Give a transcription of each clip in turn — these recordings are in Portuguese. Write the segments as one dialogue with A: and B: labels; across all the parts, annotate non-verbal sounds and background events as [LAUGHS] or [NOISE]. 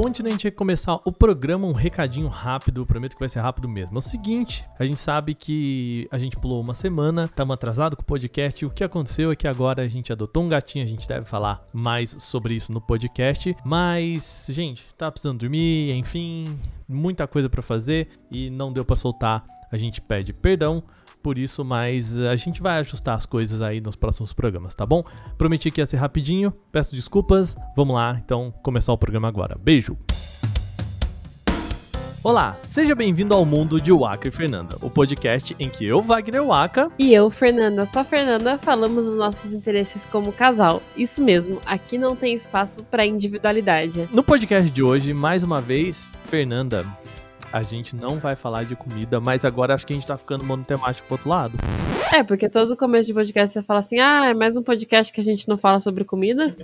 A: Bom, antes da gente começar o programa, um recadinho rápido, prometo que vai ser rápido mesmo. É o seguinte, a gente sabe que a gente pulou uma semana, estamos atrasado com o podcast, o que aconteceu é que agora a gente adotou um gatinho, a gente deve falar mais sobre isso no podcast, mas, gente, tá precisando dormir, enfim, muita coisa para fazer e não deu para soltar, a gente pede perdão, por isso, mas a gente vai ajustar as coisas aí nos próximos programas, tá bom? Prometi que ia ser rapidinho, peço desculpas. Vamos lá, então, começar o programa agora. Beijo! Olá, seja bem-vindo ao mundo de Waka e Fernanda, o podcast em que eu, Wagner Waka,
B: e eu, Fernanda, só Fernanda, falamos os nossos interesses como casal. Isso mesmo, aqui não tem espaço para individualidade.
A: No podcast de hoje, mais uma vez, Fernanda, a gente não vai falar de comida, mas agora acho que a gente tá ficando monotemático pro outro lado.
B: É, porque todo começo de podcast você fala assim, ah, é mais um podcast que a gente não fala sobre comida.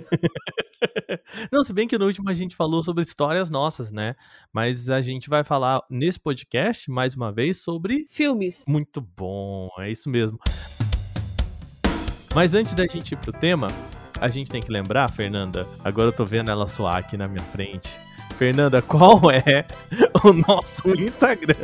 B: [LAUGHS]
A: não, se bem que no último a gente falou sobre histórias nossas, né? Mas a gente vai falar nesse podcast, mais uma vez, sobre...
B: Filmes.
A: Muito bom, é isso mesmo. Mas antes da gente ir pro tema, a gente tem que lembrar, Fernanda, agora eu tô vendo ela soar aqui na minha frente Fernanda, qual é o nosso Instagram?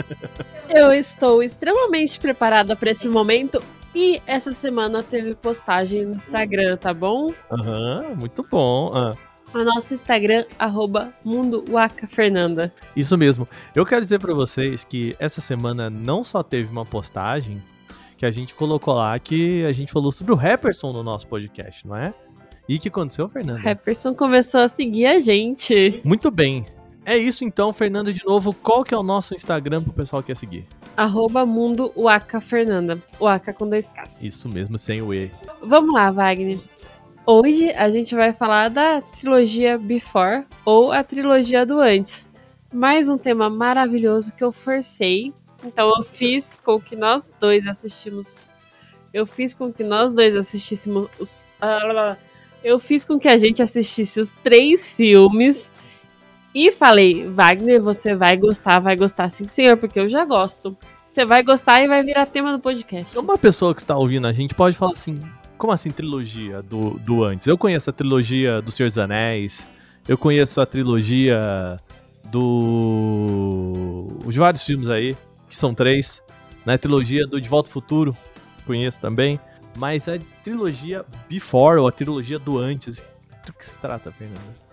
B: Eu estou extremamente preparada para esse momento e essa semana teve postagem no Instagram, tá bom?
A: Aham, uhum, muito bom. Ah.
B: O nosso Instagram, arroba Mundo Waka Fernanda.
A: Isso mesmo. Eu quero dizer para vocês que essa semana não só teve uma postagem que a gente colocou lá que a gente falou sobre o Rapperson no nosso podcast, não é? E o que aconteceu, Fernanda?
B: Rapperson começou a seguir a gente.
A: Muito bem. É isso então, Fernanda, de novo, qual que é o nosso Instagram pro pessoal que quer seguir?
B: Arroba Mundo Waka Fernanda. Waka com dois Ks.
A: Isso mesmo, sem o E.
B: Vamos lá, Wagner. Hoje a gente vai falar da trilogia Before ou a trilogia do Antes. Mais um tema maravilhoso que eu forcei. Então eu fiz com que nós dois assistimos. Eu fiz com que nós dois assistíssemos os. Ah, eu fiz com que a gente assistisse os três filmes e falei, Wagner, você vai gostar, vai gostar sim, senhor, porque eu já gosto. Você vai gostar e vai virar tema do podcast.
A: Uma pessoa que está ouvindo a gente pode falar assim, como assim trilogia do, do antes? Eu conheço a trilogia do Senhor dos Anéis, eu conheço a trilogia do... os vários filmes aí, que são três, né? A trilogia do De Volta ao Futuro, conheço também. Mas a trilogia Before, ou a trilogia do antes, do que se trata, Fernanda?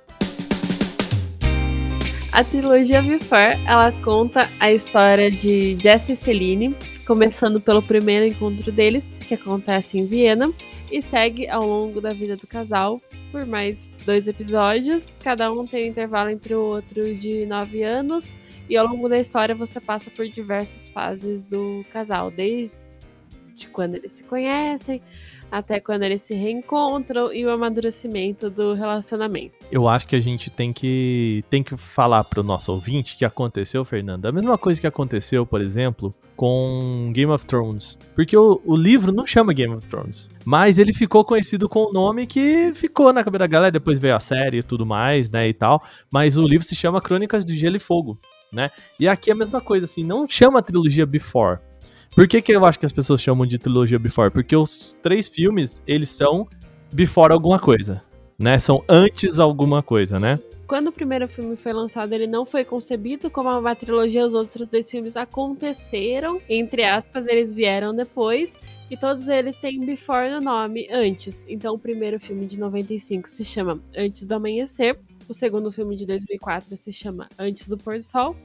B: A trilogia Before, ela conta a história de Jesse e Celine, começando pelo primeiro encontro deles, que acontece em Viena, e segue ao longo da vida do casal por mais dois episódios. Cada um tem um intervalo entre o outro de nove anos, e ao longo da história você passa por diversas fases do casal, desde de quando eles se conhecem até quando eles se reencontram e o amadurecimento do relacionamento.
A: Eu acho que a gente tem que tem que falar para o nosso ouvinte que aconteceu, Fernanda. A mesma coisa que aconteceu, por exemplo, com Game of Thrones. Porque o, o livro não chama Game of Thrones. Mas ele ficou conhecido com o nome que ficou na cabeça da galera. Depois veio a série e tudo mais, né? E tal. Mas o livro se chama Crônicas do Gelo e Fogo. Né? E aqui é a mesma coisa, assim, não chama a trilogia Before, por que, que eu acho que as pessoas chamam de trilogia Before? Porque os três filmes, eles são Before alguma coisa, né? São antes alguma coisa, né?
B: Quando o primeiro filme foi lançado, ele não foi concebido como uma trilogia, os outros dois filmes aconteceram, entre aspas, eles vieram depois, e todos eles têm Before no nome, antes. Então o primeiro filme de 95 se chama Antes do Amanhecer, o segundo filme de 2004 se chama Antes do Pôr do Sol,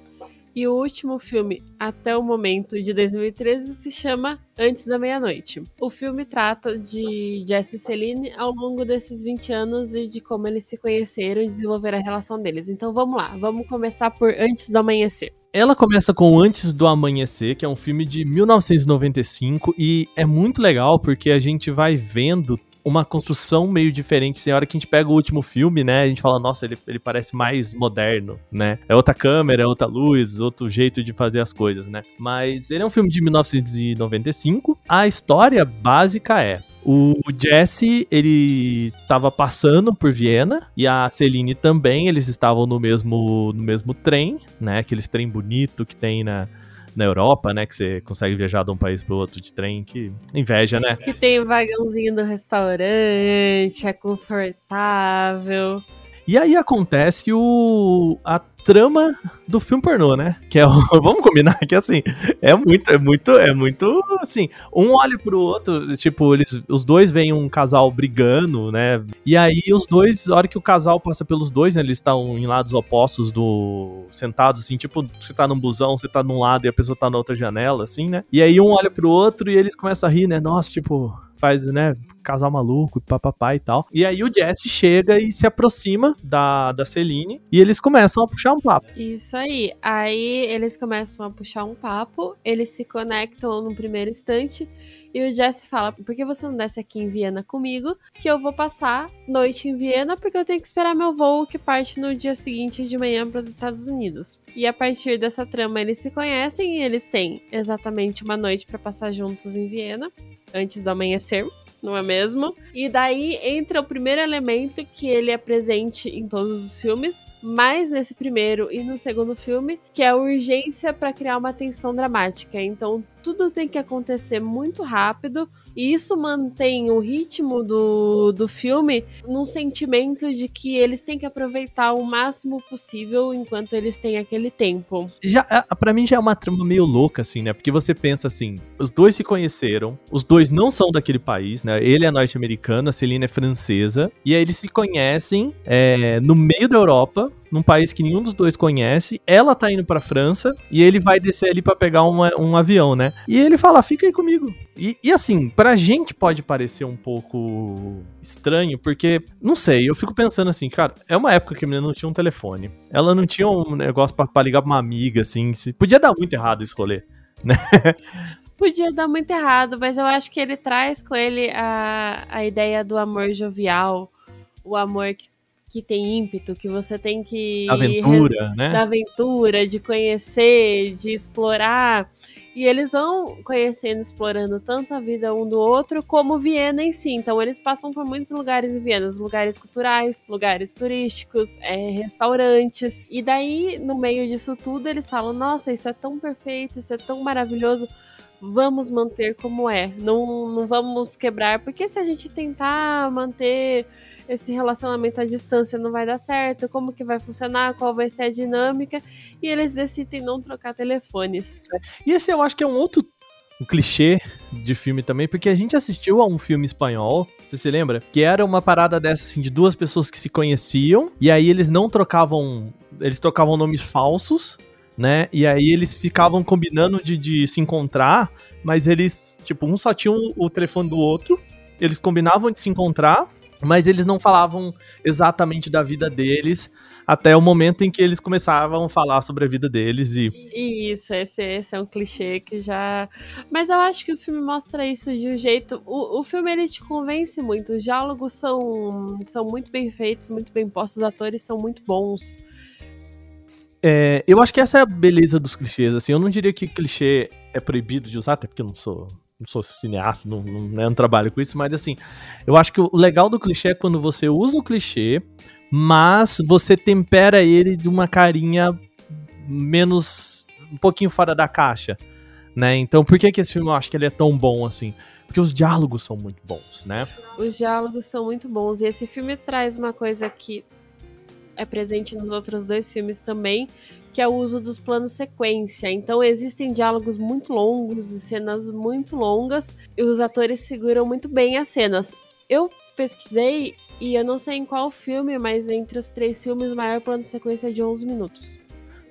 B: e o último filme, até o momento, de 2013, se chama Antes da Meia-Noite. O filme trata de Jesse e Celine ao longo desses 20 anos e de como eles se conheceram e desenvolveram a relação deles. Então vamos lá, vamos começar por Antes do Amanhecer.
A: Ela começa com Antes do Amanhecer, que é um filme de 1995 e é muito legal porque a gente vai vendo uma construção meio diferente. Assim, a hora que a gente pega o último filme, né? A gente fala, nossa, ele, ele parece mais moderno, né? É outra câmera, é outra luz, outro jeito de fazer as coisas, né? Mas ele é um filme de 1995. A história básica é. O Jesse, ele estava passando por Viena e a Celine também, eles estavam no mesmo no mesmo trem, né? Aqueles trem bonito que tem na, na Europa, né? Que você consegue viajar de um país pro outro de trem, que inveja, né?
B: Que tem o vagãozinho do restaurante, é confortável.
A: E aí acontece o a trama do filme pornô, né? Que é o, [LAUGHS] vamos combinar que assim, é muito é muito é muito assim, um olha pro outro, tipo, eles os dois veem um casal brigando, né? E aí os dois, a hora que o casal passa pelos dois, né, eles estão em lados opostos do sentados assim, tipo, você tá num busão, você tá num lado e a pessoa tá na outra janela assim, né? E aí um olha pro outro e eles começam a rir, né? Nossa, tipo, faz, né, casal maluco, papapá e tal. E aí o Jesse chega e se aproxima da, da Celine e eles começam a puxar um papo.
B: Isso aí. Aí eles começam a puxar um papo, eles se conectam no primeiro instante. E o Jesse fala: por que você não desce aqui em Viena comigo? Que eu vou passar noite em Viena porque eu tenho que esperar meu voo que parte no dia seguinte de manhã para os Estados Unidos. E a partir dessa trama eles se conhecem e eles têm exatamente uma noite para passar juntos em Viena antes do amanhecer não é mesmo? E daí entra o primeiro elemento que ele é presente em todos os filmes, mais nesse primeiro e no segundo filme, que é a urgência para criar uma tensão dramática. Então tudo tem que acontecer muito rápido e isso mantém o ritmo do, do filme num sentimento de que eles têm que aproveitar o máximo possível enquanto eles têm aquele tempo.
A: Já, para mim já é uma trama meio louca, assim, né? Porque você pensa assim: os dois se conheceram, os dois não são daquele país, né? Ele é norte-americano, a Celina é francesa, e aí eles se conhecem é, no meio da Europa, num país que nenhum dos dois conhece. Ela tá indo pra França e ele vai descer ali para pegar uma, um avião, né? E ele fala: fica aí comigo. E, e, assim, pra gente pode parecer um pouco estranho, porque, não sei, eu fico pensando assim, cara, é uma época que a menina não tinha um telefone. Ela não tinha um negócio pra ligar pra uma amiga, assim. Se, podia dar muito errado rolê, [LAUGHS] né?
B: Podia dar muito errado, mas eu acho que ele traz com ele a, a ideia do amor jovial, o amor que que tem ímpeto, que você tem que.
A: Da aventura, né?
B: Da aventura, de conhecer, de explorar. E eles vão conhecendo, explorando tanto a vida um do outro, como Viena em si. Então, eles passam por muitos lugares em Viena, lugares culturais, lugares turísticos, é, restaurantes. E daí, no meio disso tudo, eles falam: Nossa, isso é tão perfeito, isso é tão maravilhoso vamos manter como é, não, não vamos quebrar, porque se a gente tentar manter esse relacionamento à distância não vai dar certo, como que vai funcionar, qual vai ser a dinâmica, e eles decidem não trocar telefones.
A: E esse eu acho que é um outro clichê de filme também, porque a gente assistiu a um filme espanhol, você se lembra? Que era uma parada dessa, assim, de duas pessoas que se conheciam, e aí eles não trocavam, eles trocavam nomes falsos, né? E aí eles ficavam combinando de, de se encontrar, mas eles, tipo, um só tinha o telefone do outro, eles combinavam de se encontrar, mas eles não falavam exatamente da vida deles até o momento em que eles começavam a falar sobre a vida deles e
B: isso esse, esse é um clichê que já mas eu acho que o filme mostra isso de um jeito o, o filme ele te convence muito os diálogos são são muito bem feitos muito bem postos os atores são muito bons.
A: É, eu acho que essa é a beleza dos clichês assim eu não diria que clichê é proibido de usar até porque eu não sou não sou cineasta, não, não, né, não, trabalho com isso, mas assim, eu acho que o legal do clichê é quando você usa o clichê, mas você tempera ele de uma carinha menos. um pouquinho fora da caixa. Né? Então, por que, que esse filme eu acho que ele é tão bom assim? Porque os diálogos são muito bons, né?
B: Os diálogos são muito bons. E esse filme traz uma coisa que é presente nos outros dois filmes também, que é o uso dos planos sequência. Então existem diálogos muito longos e cenas muito longas e os atores seguram muito bem as cenas. Eu pesquisei e eu não sei em qual filme, mas entre os três filmes o maior plano sequência é de 11 minutos.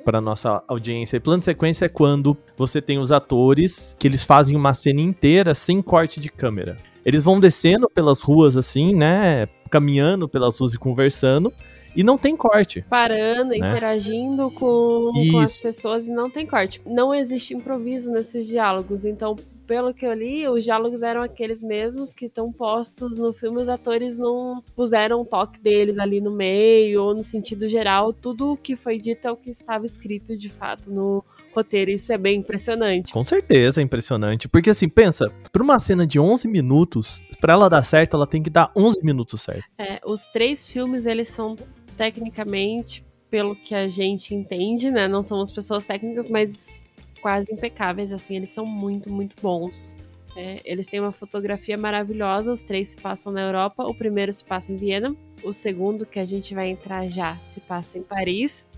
A: Para nossa audiência, plano sequência é quando você tem os atores que eles fazem uma cena inteira sem corte de câmera. Eles vão descendo pelas ruas assim, né, caminhando pelas ruas e conversando, e não tem corte.
B: Parando, né? interagindo com, com, as pessoas e não tem corte. Não existe improviso nesses diálogos. Então, pelo que eu li, os diálogos eram aqueles mesmos que estão postos no filme. Os atores não puseram o toque deles ali no meio ou no sentido geral. Tudo o que foi dito é o que estava escrito de fato no roteiro. Isso é bem impressionante.
A: Com certeza é impressionante. Porque assim, pensa, para uma cena de 11 minutos, para ela dar certo, ela tem que dar 11 minutos certo.
B: É, os três filmes, eles são tecnicamente, pelo que a gente entende, né? Não somos pessoas técnicas, mas quase impecáveis, assim, eles são muito, muito bons. É, eles têm uma fotografia maravilhosa, os três se passam na Europa, o primeiro se passa em Viena, O segundo, que a gente vai entrar já, se passa em Paris.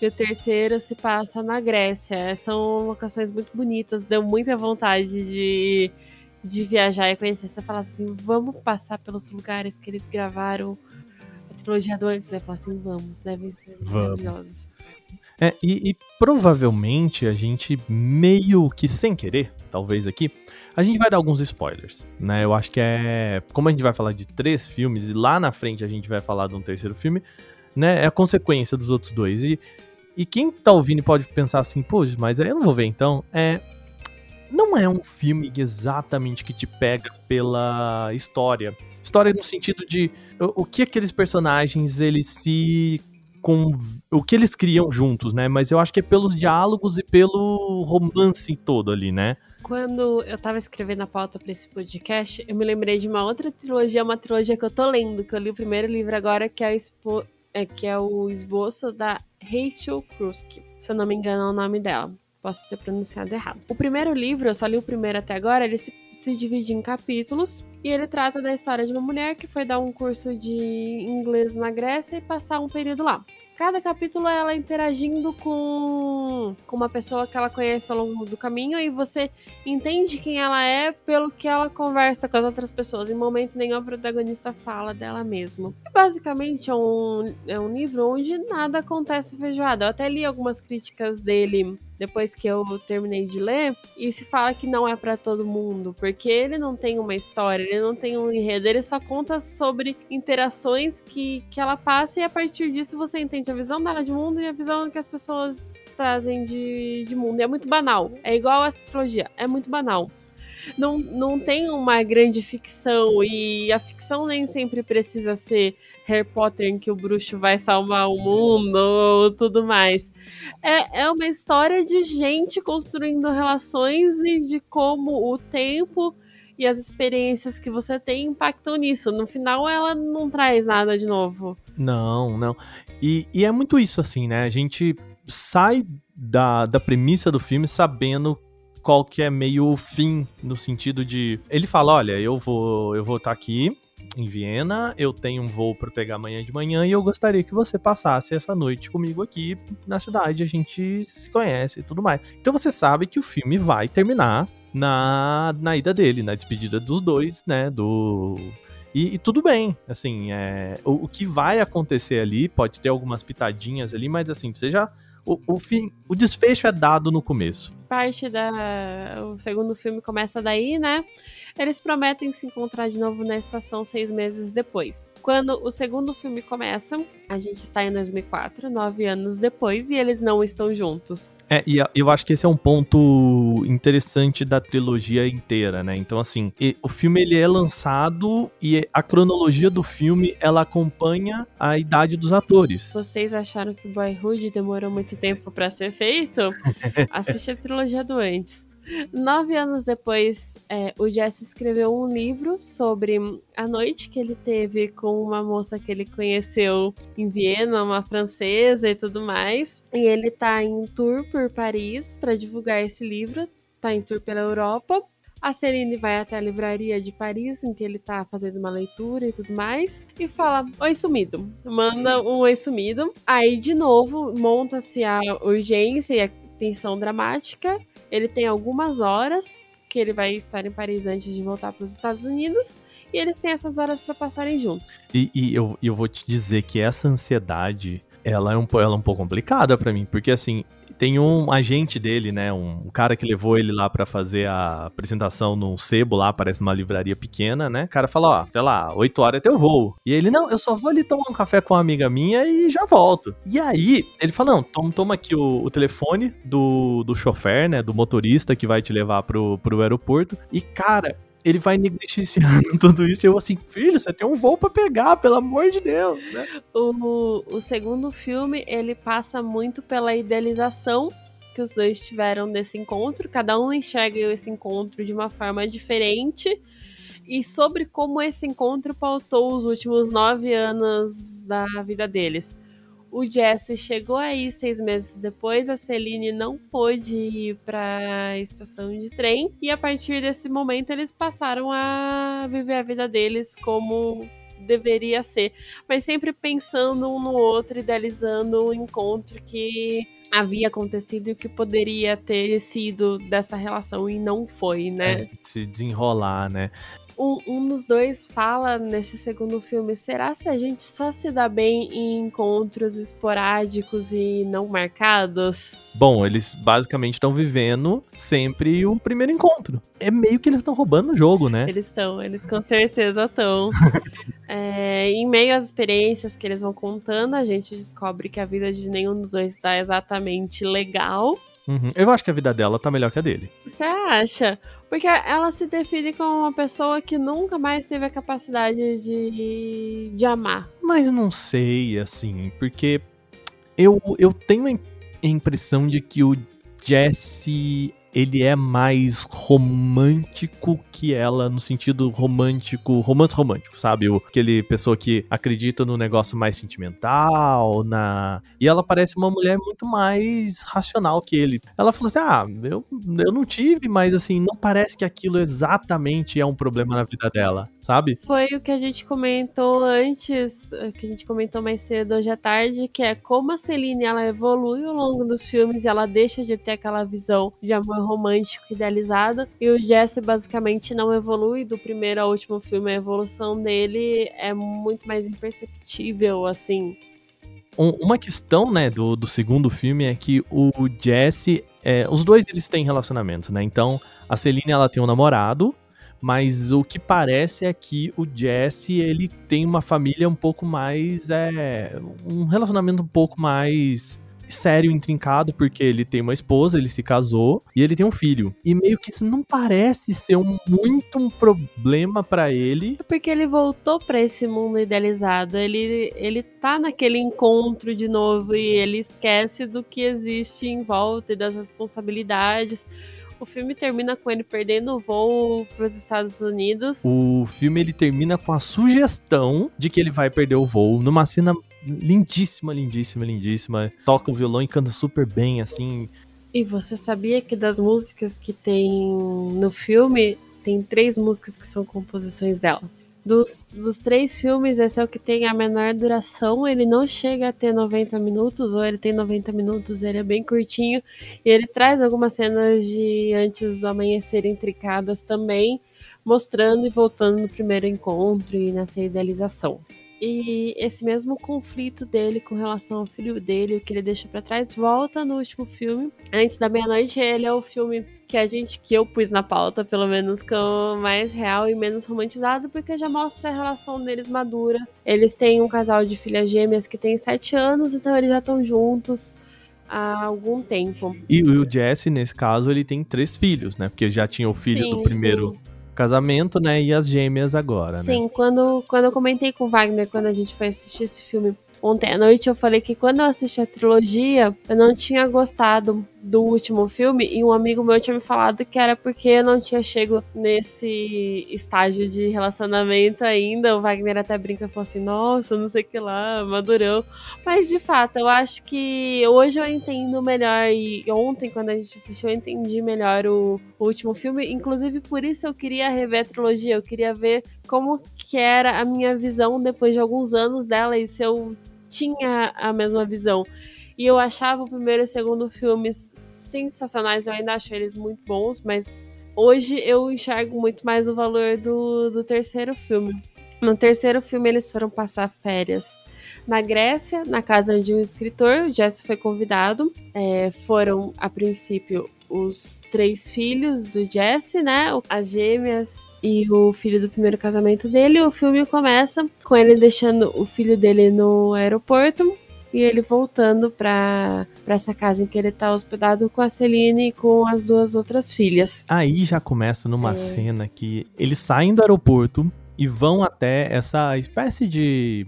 B: E o terceiro se passa na Grécia. São locações muito bonitas, deu muita vontade de, de viajar e conhecer. Você fala assim, vamos passar pelos lugares que eles gravaram a trilogia do antes. Vai falar assim, vamos, devem ser vamos. maravilhosos.
A: É, e, e provavelmente a gente meio que sem querer, talvez aqui, a gente vai dar alguns spoilers, né? Eu acho que é. Como a gente vai falar de três filmes e lá na frente a gente vai falar de um terceiro filme, né? É a consequência dos outros dois. E, e quem tá ouvindo pode pensar assim, pô, mas aí eu não vou ver então. É. Não é um filme exatamente que te pega pela história. História no sentido de o, o que aqueles personagens eles se com o que eles criam juntos, né? Mas eu acho que é pelos diálogos e pelo romance todo ali, né?
B: Quando eu tava escrevendo a pauta pra esse podcast, eu me lembrei de uma outra trilogia, uma trilogia que eu tô lendo, que eu li o primeiro livro agora, que é o, expo... é, que é o esboço da Rachel Kruski. Se eu não me engano é o nome dela. Posso ter pronunciado errado. O primeiro livro, eu só li o primeiro até agora, ele se, se divide em capítulos e ele trata da história de uma mulher que foi dar um curso de inglês na Grécia e passar um período lá. Cada capítulo é ela interagindo com, com uma pessoa que ela conhece ao longo do caminho e você entende quem ela é pelo que ela conversa com as outras pessoas. Em momento nenhum a protagonista fala dela mesma. E basicamente é um, é um livro onde nada acontece feijoada. Eu até li algumas críticas dele depois que eu terminei de ler, e se fala que não é para todo mundo, porque ele não tem uma história, ele não tem um enredo, ele só conta sobre interações que, que ela passa e a partir disso você entende a visão dela de mundo e a visão que as pessoas trazem de, de mundo. E é muito banal. É igual a astrologia, é muito banal. Não, não tem uma grande ficção e a ficção nem sempre precisa ser Harry Potter em que o bruxo vai salvar o mundo tudo mais. É, é uma história de gente construindo relações e de como o tempo e as experiências que você tem impactam nisso. No final, ela não traz nada de novo.
A: Não, não. E, e é muito isso, assim, né? A gente sai da, da premissa do filme sabendo qual que é meio o fim, no sentido de. Ele fala: olha, eu vou eu vou estar tá aqui em Viena, eu tenho um voo para pegar amanhã de manhã e eu gostaria que você passasse essa noite comigo aqui na cidade, a gente se conhece e tudo mais. Então você sabe que o filme vai terminar na, na ida dele, na despedida dos dois, né, do... E, e tudo bem, assim, é, o, o que vai acontecer ali, pode ter algumas pitadinhas ali, mas assim, você já o, o, fim, o desfecho é dado no começo.
B: Parte da. O segundo filme começa daí, né? Eles prometem se encontrar de novo na estação seis meses depois. Quando o segundo filme começa, a gente está em 2004, nove anos depois, e eles não estão juntos.
A: É, e eu acho que esse é um ponto interessante da trilogia inteira, né? Então, assim, o filme ele é lançado e a cronologia do filme ela acompanha a idade dos atores.
B: Vocês acharam que Boyhood demorou muito tempo para ser feito? [LAUGHS] Assiste a trilogia do antes. Nove anos depois, é, o Jesse escreveu um livro sobre a noite que ele teve com uma moça que ele conheceu em Viena, uma francesa e tudo mais. E ele tá em tour por Paris para divulgar esse livro, tá em tour pela Europa. A Celine vai até a livraria de Paris, em que ele tá fazendo uma leitura e tudo mais, e fala: Oi, sumido. Manda um oi sumido. Aí, de novo, monta-se a urgência e a tensão dramática. Ele tem algumas horas que ele vai estar em Paris antes de voltar para os Estados Unidos. E eles têm essas horas para passarem juntos.
A: E, e eu, eu vou te dizer que essa ansiedade, ela é um, ela é um pouco complicada para mim. Porque assim, tem um agente dele, né? Um, cara que levou ele lá para fazer a apresentação num sebo lá, parece uma livraria pequena, né? O cara fala, ó, sei lá, 8 horas é teu voo. E ele, não, eu só vou ali tomar um café com uma amiga minha e já volto. E aí, ele fala, não, toma, toma aqui o, o telefone do, do chofer, né? Do motorista que vai te levar pro, pro aeroporto. E, cara, ele vai negligenciando [LAUGHS] tudo isso. E eu assim, filho, você tem um voo para pegar, pelo amor de Deus, né?
B: O, o segundo filme, ele passa muito pela idealização que os dois tiveram desse encontro. Cada um enxerga esse encontro de uma forma diferente. E sobre como esse encontro pautou os últimos nove anos da vida deles. O Jesse chegou aí seis meses depois, a Celine não pôde ir para a estação de trem e a partir desse momento eles passaram a viver a vida deles como deveria ser, mas sempre pensando um no outro, idealizando um encontro que havia acontecido e o que poderia ter sido dessa relação e não foi, né?
A: É, se desenrolar, né?
B: Um, um, dos dois fala nesse segundo filme: será se a gente só se dá bem em encontros esporádicos e não marcados?
A: Bom, eles basicamente estão vivendo sempre o primeiro encontro. É meio que eles estão roubando o jogo, né?
B: Eles estão, eles com certeza estão. [LAUGHS] é, em meio às experiências que eles vão contando, a gente descobre que a vida de nenhum dos dois está exatamente legal.
A: Uhum. Eu acho que a vida dela tá melhor que a dele.
B: Você acha? Porque ela se define como uma pessoa que nunca mais teve a capacidade de, de amar.
A: Mas não sei, assim, porque eu, eu tenho a impressão de que o Jesse ele é mais romântico que ela, no sentido romântico, romance romântico, sabe? O, aquele pessoa que acredita no negócio mais sentimental, na. E ela parece uma mulher muito mais racional que ele. Ela falou assim: ah, eu, eu não tive, mas assim, não parece que aquilo exatamente é um problema na vida dela sabe?
B: Foi o que a gente comentou antes, que a gente comentou mais cedo hoje à tarde, que é como a Celine ela evolui ao longo dos filmes ela deixa de ter aquela visão de amor romântico idealizado, e o Jesse basicamente não evolui do primeiro ao último filme, a evolução dele é muito mais imperceptível, assim.
A: uma questão, né, do, do segundo filme é que o Jesse, é, os dois eles têm relacionamento, né? Então a Celine ela tem um namorado mas o que parece é que o Jesse, ele tem uma família um pouco mais. É, um relacionamento um pouco mais sério, intrincado, porque ele tem uma esposa, ele se casou e ele tem um filho. E meio que isso não parece ser um, muito um problema para ele.
B: É porque ele voltou para esse mundo idealizado. Ele, ele tá naquele encontro de novo e ele esquece do que existe em volta e das responsabilidades. O filme termina com ele perdendo o voo para os Estados Unidos.
A: O filme ele termina com a sugestão de que ele vai perder o voo numa cena lindíssima, lindíssima, lindíssima. Toca o violão e canta super bem, assim.
B: E você sabia que das músicas que tem no filme, tem três músicas que são composições dela? Dos, dos três filmes, esse é o que tem a menor duração. Ele não chega a ter 90 minutos, ou ele tem 90 minutos, ele é bem curtinho. E ele traz algumas cenas de antes do amanhecer intricadas também, mostrando e voltando no primeiro encontro e nessa idealização. E esse mesmo conflito dele com relação ao filho dele, o que ele deixa para trás, volta no último filme. Antes da meia-noite, ele é o filme que a gente, que eu pus na pauta, pelo menos, como mais real e menos romantizado, porque já mostra a relação deles madura. Eles têm um casal de filhas gêmeas que tem sete anos, então eles já estão juntos há algum tempo.
A: E o Jesse, nesse caso, ele tem três filhos, né? Porque já tinha o filho sim, do primeiro sim. casamento, né? E as gêmeas agora,
B: sim, né? Sim, quando, quando eu comentei com o Wagner, quando a gente foi assistir esse filme ontem à noite, eu falei que quando eu assisti a trilogia, eu não tinha gostado do último filme e um amigo meu tinha me falado que era porque eu não tinha chego nesse estágio de relacionamento ainda. O Wagner até brinca e falou assim: Nossa, não sei que lá, madurão. Mas de fato, eu acho que hoje eu entendo melhor. E ontem, quando a gente assistiu, eu entendi melhor o, o último filme. Inclusive, por isso eu queria rever a trilogia. Eu queria ver como que era a minha visão depois de alguns anos dela e se eu tinha a mesma visão. E eu achava o primeiro e o segundo filmes sensacionais, eu ainda acho eles muito bons, mas hoje eu enxergo muito mais o valor do, do terceiro filme. No terceiro filme, eles foram passar férias na Grécia, na casa de um escritor. O Jesse foi convidado. É, foram, a princípio, os três filhos do Jesse, né? As gêmeas e o filho do primeiro casamento dele. O filme começa com ele deixando o filho dele no aeroporto e ele voltando para essa casa em que ele tá hospedado com a Celine e com as duas outras filhas.
A: Aí já começa numa é. cena que eles saem do aeroporto e vão até essa espécie de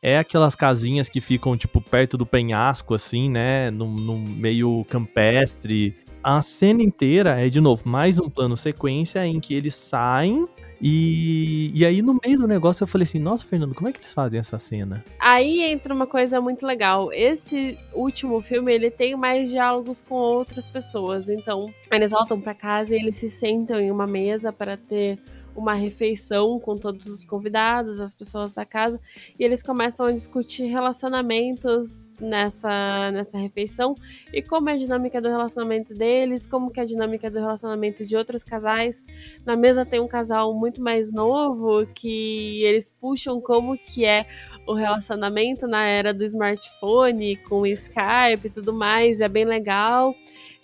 A: é aquelas casinhas que ficam, tipo, perto do penhasco, assim, né? No, no, meio campestre. A cena inteira é, de novo, mais um plano sequência em que eles saem e, e aí, no meio do negócio, eu falei assim: Nossa, Fernando, como é que eles fazem essa cena?
B: Aí entra uma coisa muito legal. Esse último filme, ele tem mais diálogos com outras pessoas. Então, eles voltam para casa e eles se sentam em uma mesa para ter uma refeição com todos os convidados, as pessoas da casa, e eles começam a discutir relacionamentos nessa, nessa refeição e como é a dinâmica do relacionamento deles, como que é a dinâmica do relacionamento de outros casais. Na mesa tem um casal muito mais novo que eles puxam como que é o relacionamento na era do smartphone, com Skype e tudo mais, é bem legal.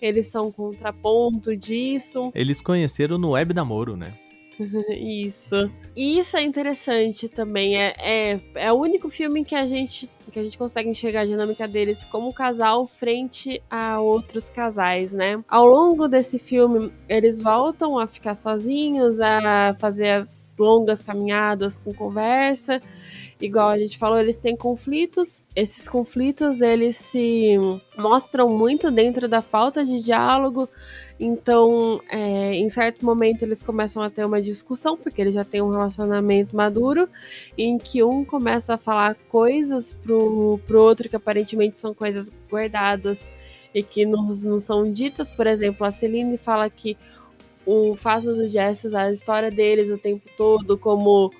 B: Eles são contraponto disso.
A: Eles conheceram no web namoro, né? [LAUGHS]
B: isso. E isso é interessante também. É, é, é o único filme que a gente que a gente consegue enxergar a dinâmica deles como casal frente a outros casais, né? Ao longo desse filme, eles voltam a ficar sozinhos, a fazer as longas caminhadas com conversa. Igual a gente falou, eles têm conflitos. Esses conflitos, eles se mostram muito dentro da falta de diálogo, então, é, em certo momento, eles começam a ter uma discussão, porque eles já têm um relacionamento maduro, em que um começa a falar coisas pro, pro outro que aparentemente são coisas guardadas e que não, não são ditas. Por exemplo, a Celine fala que o fato do Jesse usar a história deles o tempo todo como.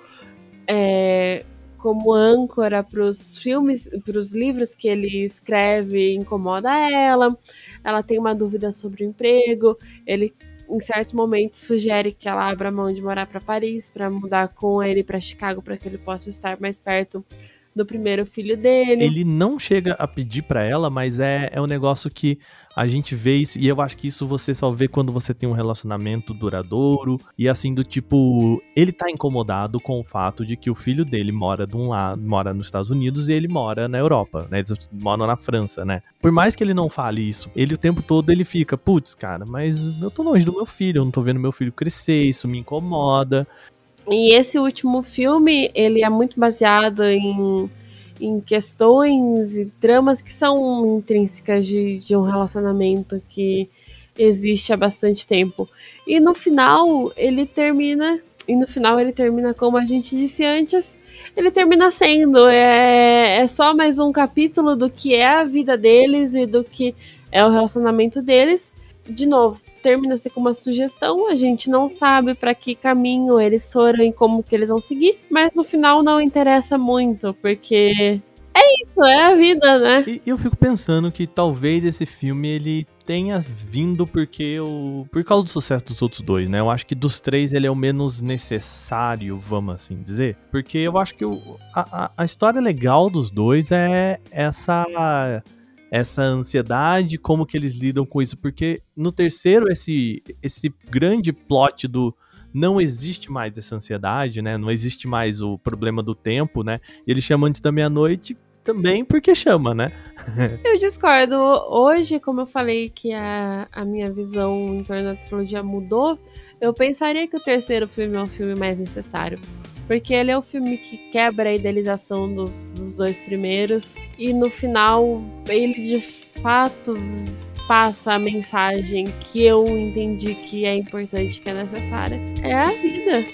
B: É, como âncora para os filmes, para os livros que ele escreve, incomoda ela. Ela tem uma dúvida sobre o emprego. Ele, em certo momento, sugere que ela abra mão de morar para Paris para mudar com ele para Chicago para que ele possa estar mais perto do primeiro filho dele.
A: Ele não chega a pedir para ela, mas é, é um negócio que a gente vê isso, e eu acho que isso você só vê quando você tem um relacionamento duradouro, e assim, do tipo, ele tá incomodado com o fato de que o filho dele mora de um lado, mora nos Estados Unidos e ele mora na Europa, né? Eles moram na França, né? Por mais que ele não fale isso, ele o tempo todo ele fica, putz, cara, mas eu tô longe do meu filho, eu não tô vendo meu filho crescer, isso me incomoda.
B: E esse último filme, ele é muito baseado em em questões e tramas que são intrínsecas de, de um relacionamento que existe há bastante tempo. E no final ele termina, e no final ele termina como a gente disse antes, ele termina sendo é, é só mais um capítulo do que é a vida deles e do que é o relacionamento deles. De novo, termina-se com uma sugestão, a gente não sabe para que caminho eles foram e como que eles vão seguir, mas no final não interessa muito, porque é isso, é a vida, né?
A: E eu fico pensando que talvez esse filme ele tenha vindo porque o por causa do sucesso dos outros dois, né? Eu acho que dos três ele é o menos necessário, vamos assim dizer, porque eu acho que o, a, a história legal dos dois é essa essa ansiedade, como que eles lidam com isso, porque no terceiro esse esse grande plot do não existe mais essa ansiedade, né? Não existe mais o problema do tempo, né? E ele chama antes da meia-noite também porque chama, né? [LAUGHS]
B: eu discordo. Hoje, como eu falei que a, a minha visão em torno da trilogia mudou, eu pensaria que o terceiro filme é o filme mais necessário. Porque ele é o filme que quebra a idealização dos, dos dois primeiros. E no final, ele de fato passa a mensagem que eu entendi que é importante, que é necessária. É a vida.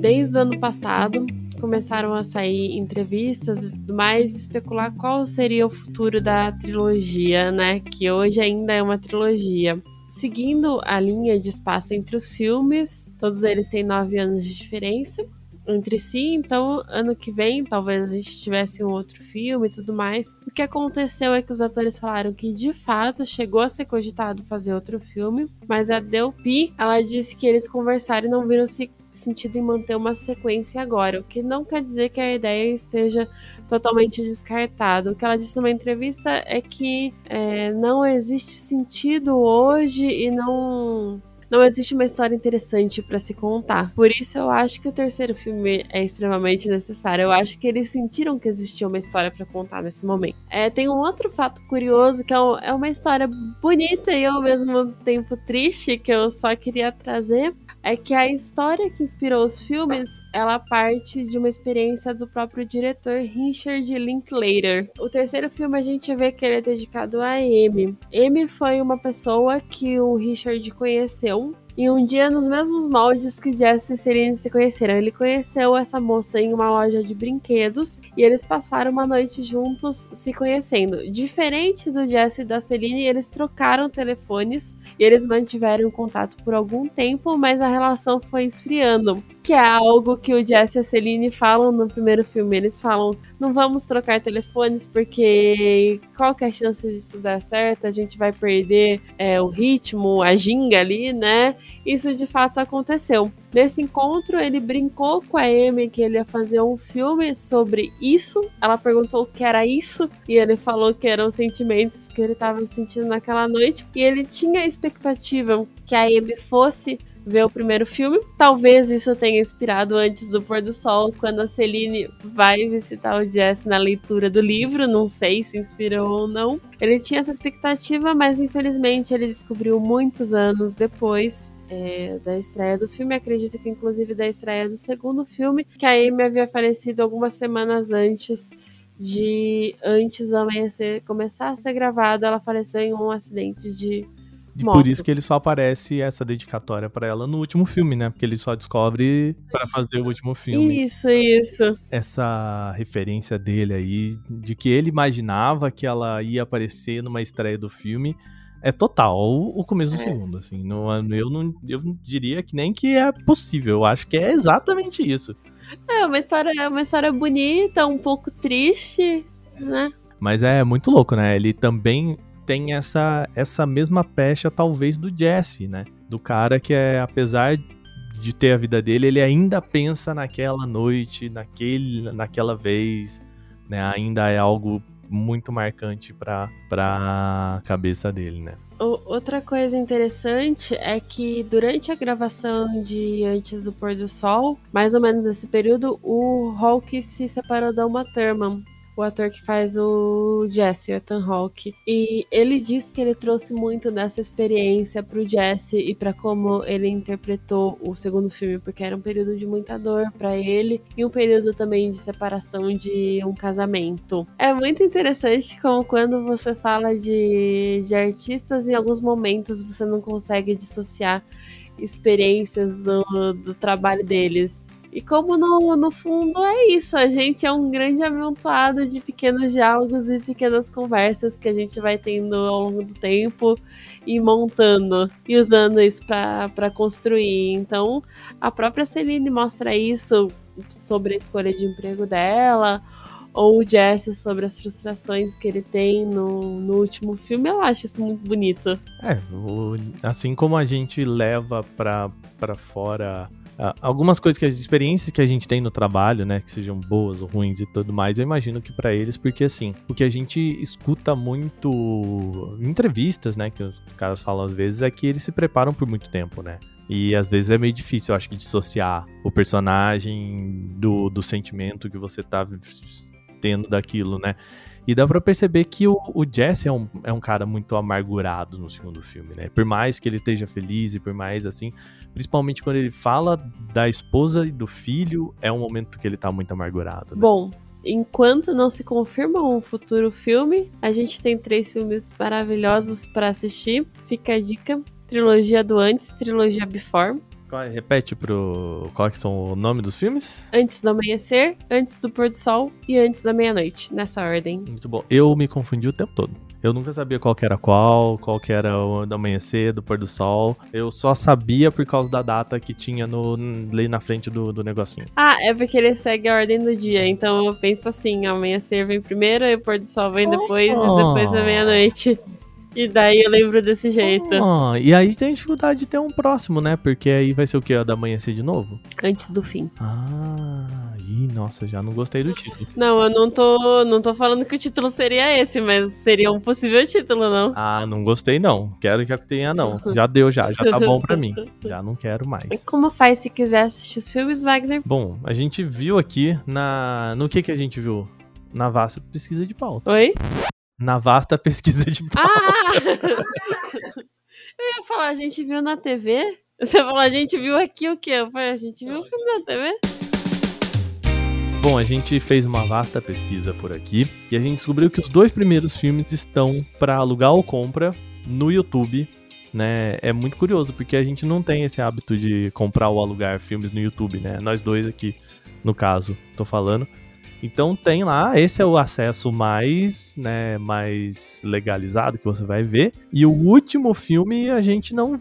B: Desde o ano passado, começaram a sair entrevistas e tudo mais, especular qual seria o futuro da trilogia, né? Que hoje ainda é uma trilogia. Seguindo a linha de espaço entre os filmes, todos eles têm nove anos de diferença entre si, então ano que vem talvez a gente tivesse um outro filme e tudo mais. O que aconteceu é que os atores falaram que de fato chegou a ser cogitado fazer outro filme, mas a Delpi, ela disse que eles conversaram e não viram se sentido em manter uma sequência agora, o que não quer dizer que a ideia esteja totalmente descartada. O que ela disse numa entrevista é que é, não existe sentido hoje e não não existe uma história interessante para se contar. Por isso eu acho que o terceiro filme é extremamente necessário. Eu acho que eles sentiram que existia uma história para contar nesse momento. É, tem um outro fato curioso que é, um, é uma história bonita e ao mesmo tempo triste que eu só queria trazer é que a história que inspirou os filmes, ela parte de uma experiência do próprio diretor Richard Linklater. O terceiro filme a gente vê que ele é dedicado a Amy. Amy foi uma pessoa que o Richard conheceu E um dia, nos mesmos moldes que Jesse e Celine se conheceram, ele conheceu essa moça em uma loja de brinquedos e eles passaram uma noite juntos se conhecendo. Diferente do Jesse e da Celine, eles trocaram telefones e eles mantiveram contato por algum tempo, mas a relação foi esfriando. Que é algo que o Jesse e a Celine falam no primeiro filme. Eles falam: não vamos trocar telefones porque qual que é a chance disso dar certo? A gente vai perder é, o ritmo, a ginga ali, né? Isso de fato aconteceu. Nesse encontro, ele brincou com a Amy que ele ia fazer um filme sobre isso. Ela perguntou o que era isso e ele falou que eram os sentimentos que ele estava sentindo naquela noite. E ele tinha a expectativa que a Amy fosse ver o primeiro filme. Talvez isso tenha inspirado antes do pôr do sol, quando a Celine vai visitar o Jess na leitura do livro. Não sei se inspirou ou não. Ele tinha essa expectativa, mas infelizmente ele descobriu muitos anos depois é, da estreia do filme, acredito que inclusive da estreia do segundo filme, que a Amy havia falecido algumas semanas antes de antes do amanhecer começar a ser gravado, ela faleceu em um acidente de Moto.
A: Por isso que ele só aparece essa dedicatória para ela no último filme, né? Porque ele só descobre para fazer o último filme.
B: Isso, isso.
A: Essa referência dele aí, de que ele imaginava que ela ia aparecer numa estreia do filme, é total o, começo do é. segundo, assim. Não, eu, não, eu diria que nem que é possível. Eu acho que é exatamente isso.
B: É uma história, é uma história bonita, um pouco triste, né?
A: Mas é muito louco, né? Ele também tem essa, essa mesma pecha, talvez, do Jesse, né? Do cara que é, apesar de ter a vida dele, ele ainda pensa naquela noite, naquele, naquela vez, né? Ainda é algo muito marcante para a cabeça dele, né?
B: Outra coisa interessante é que durante a gravação de Antes do Pôr do Sol, mais ou menos esse período, o Hulk se separou da Uma Thurman, o ator que faz o Jesse, o Ethan Hawke. E ele diz que ele trouxe muito dessa experiência pro Jesse e para como ele interpretou o segundo filme, porque era um período de muita dor para ele e um período também de separação de um casamento. É muito interessante como quando você fala de, de artistas, em alguns momentos você não consegue dissociar experiências do, do trabalho deles e como no, no fundo é isso, a gente é um grande amontoado de pequenos diálogos e pequenas conversas que a gente vai tendo ao longo do tempo e montando e usando isso para construir. Então, a própria Celine mostra isso sobre a escolha de emprego dela, ou o Jesse sobre as frustrações que ele tem no, no último filme, eu acho isso muito bonito.
A: É, o, assim como a gente leva para fora algumas coisas que as experiências que a gente tem no trabalho, né, que sejam boas ou ruins e tudo mais, eu imagino que para eles, porque assim, o que a gente escuta muito em entrevistas, né, que os caras falam às vezes, é que eles se preparam por muito tempo, né? E às vezes é meio difícil, eu acho, dissociar o personagem do, do sentimento que você tá tendo daquilo, né? E dá pra perceber que o, o Jesse é um, é um cara muito amargurado no segundo filme, né? Por mais que ele esteja feliz e por mais assim, principalmente quando ele fala da esposa e do filho, é um momento que ele tá muito amargurado. Né?
B: Bom, enquanto não se confirma um futuro filme, a gente tem três filmes maravilhosos para assistir. Fica a dica: trilogia do antes, trilogia before.
A: É? Repete pro. Qual que são o nome dos filmes?
B: Antes do amanhecer, antes do pôr do sol e antes da meia-noite, nessa ordem.
A: Muito bom. Eu me confundi o tempo todo. Eu nunca sabia qual que era qual, qual que era o do amanhecer, do pôr do sol. Eu só sabia por causa da data que tinha no, ali na frente do, do negocinho.
B: Ah, é porque ele segue a ordem do dia. Então eu penso assim: amanhecer vem primeiro, e o pôr do sol vem depois, oh. e depois a meia-noite. E daí eu lembro desse jeito.
A: Oh, e aí tem dificuldade de ter um próximo, né? Porque aí vai ser o quê? A da amanhecer de novo?
B: Antes do fim.
A: Ah, ih, nossa, já não gostei do título.
B: Não, eu não tô, não tô falando que o título seria esse, mas seria um possível título, não.
A: Ah, não gostei não. Quero que tenha, não. Já deu, já. Já tá bom pra mim. Já não quero mais. E
B: como faz se quiser assistir os filmes, Wagner?
A: Bom, a gente viu aqui na. No que que a gente viu? Na vasta pesquisa de pauta.
B: Oi?
A: Na vasta [LAUGHS] pesquisa de pauta. Ah! [LAUGHS]
B: Eu ia falar, a gente viu na TV? Você falou, a gente viu aqui o quê? Eu falei, a gente viu na TV?
A: Bom, a gente fez uma vasta pesquisa por aqui e a gente descobriu que os dois primeiros filmes estão para alugar ou compra no YouTube né? É muito curioso, porque a gente não tem esse hábito de comprar ou alugar filmes no YouTube, né? Nós dois aqui, no caso, tô falando. Então tem lá, esse é o acesso mais, né, mais legalizado que você vai ver. E o último filme a gente não,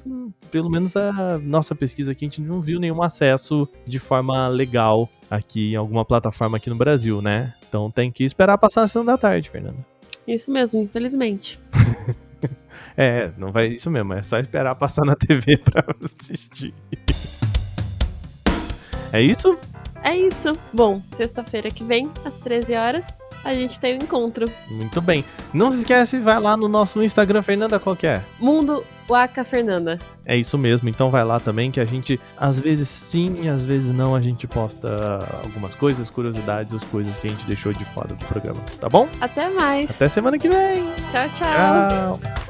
A: pelo menos a nossa pesquisa aqui, a gente não viu nenhum acesso de forma legal aqui em alguma plataforma aqui no Brasil, né? Então tem que esperar passar a sessão da tarde, Fernanda.
B: Isso mesmo, infelizmente. [LAUGHS]
A: é, não vai isso mesmo, é só esperar passar na TV [LAUGHS] pra assistir. é isso?
B: É isso. Bom, sexta-feira que vem, às 13 horas, a gente tem o um encontro.
A: Muito bem. Não se esquece, vai lá no nosso Instagram, Fernanda, qual que é?
B: Mundo Waka Fernanda.
A: É isso mesmo, então vai lá também que a gente, às vezes sim e às vezes não, a gente posta algumas coisas, curiosidades, as coisas que a gente deixou de fora do programa, tá bom?
B: Até mais.
A: Até semana que vem.
B: Tchau, tchau.
A: Tchau.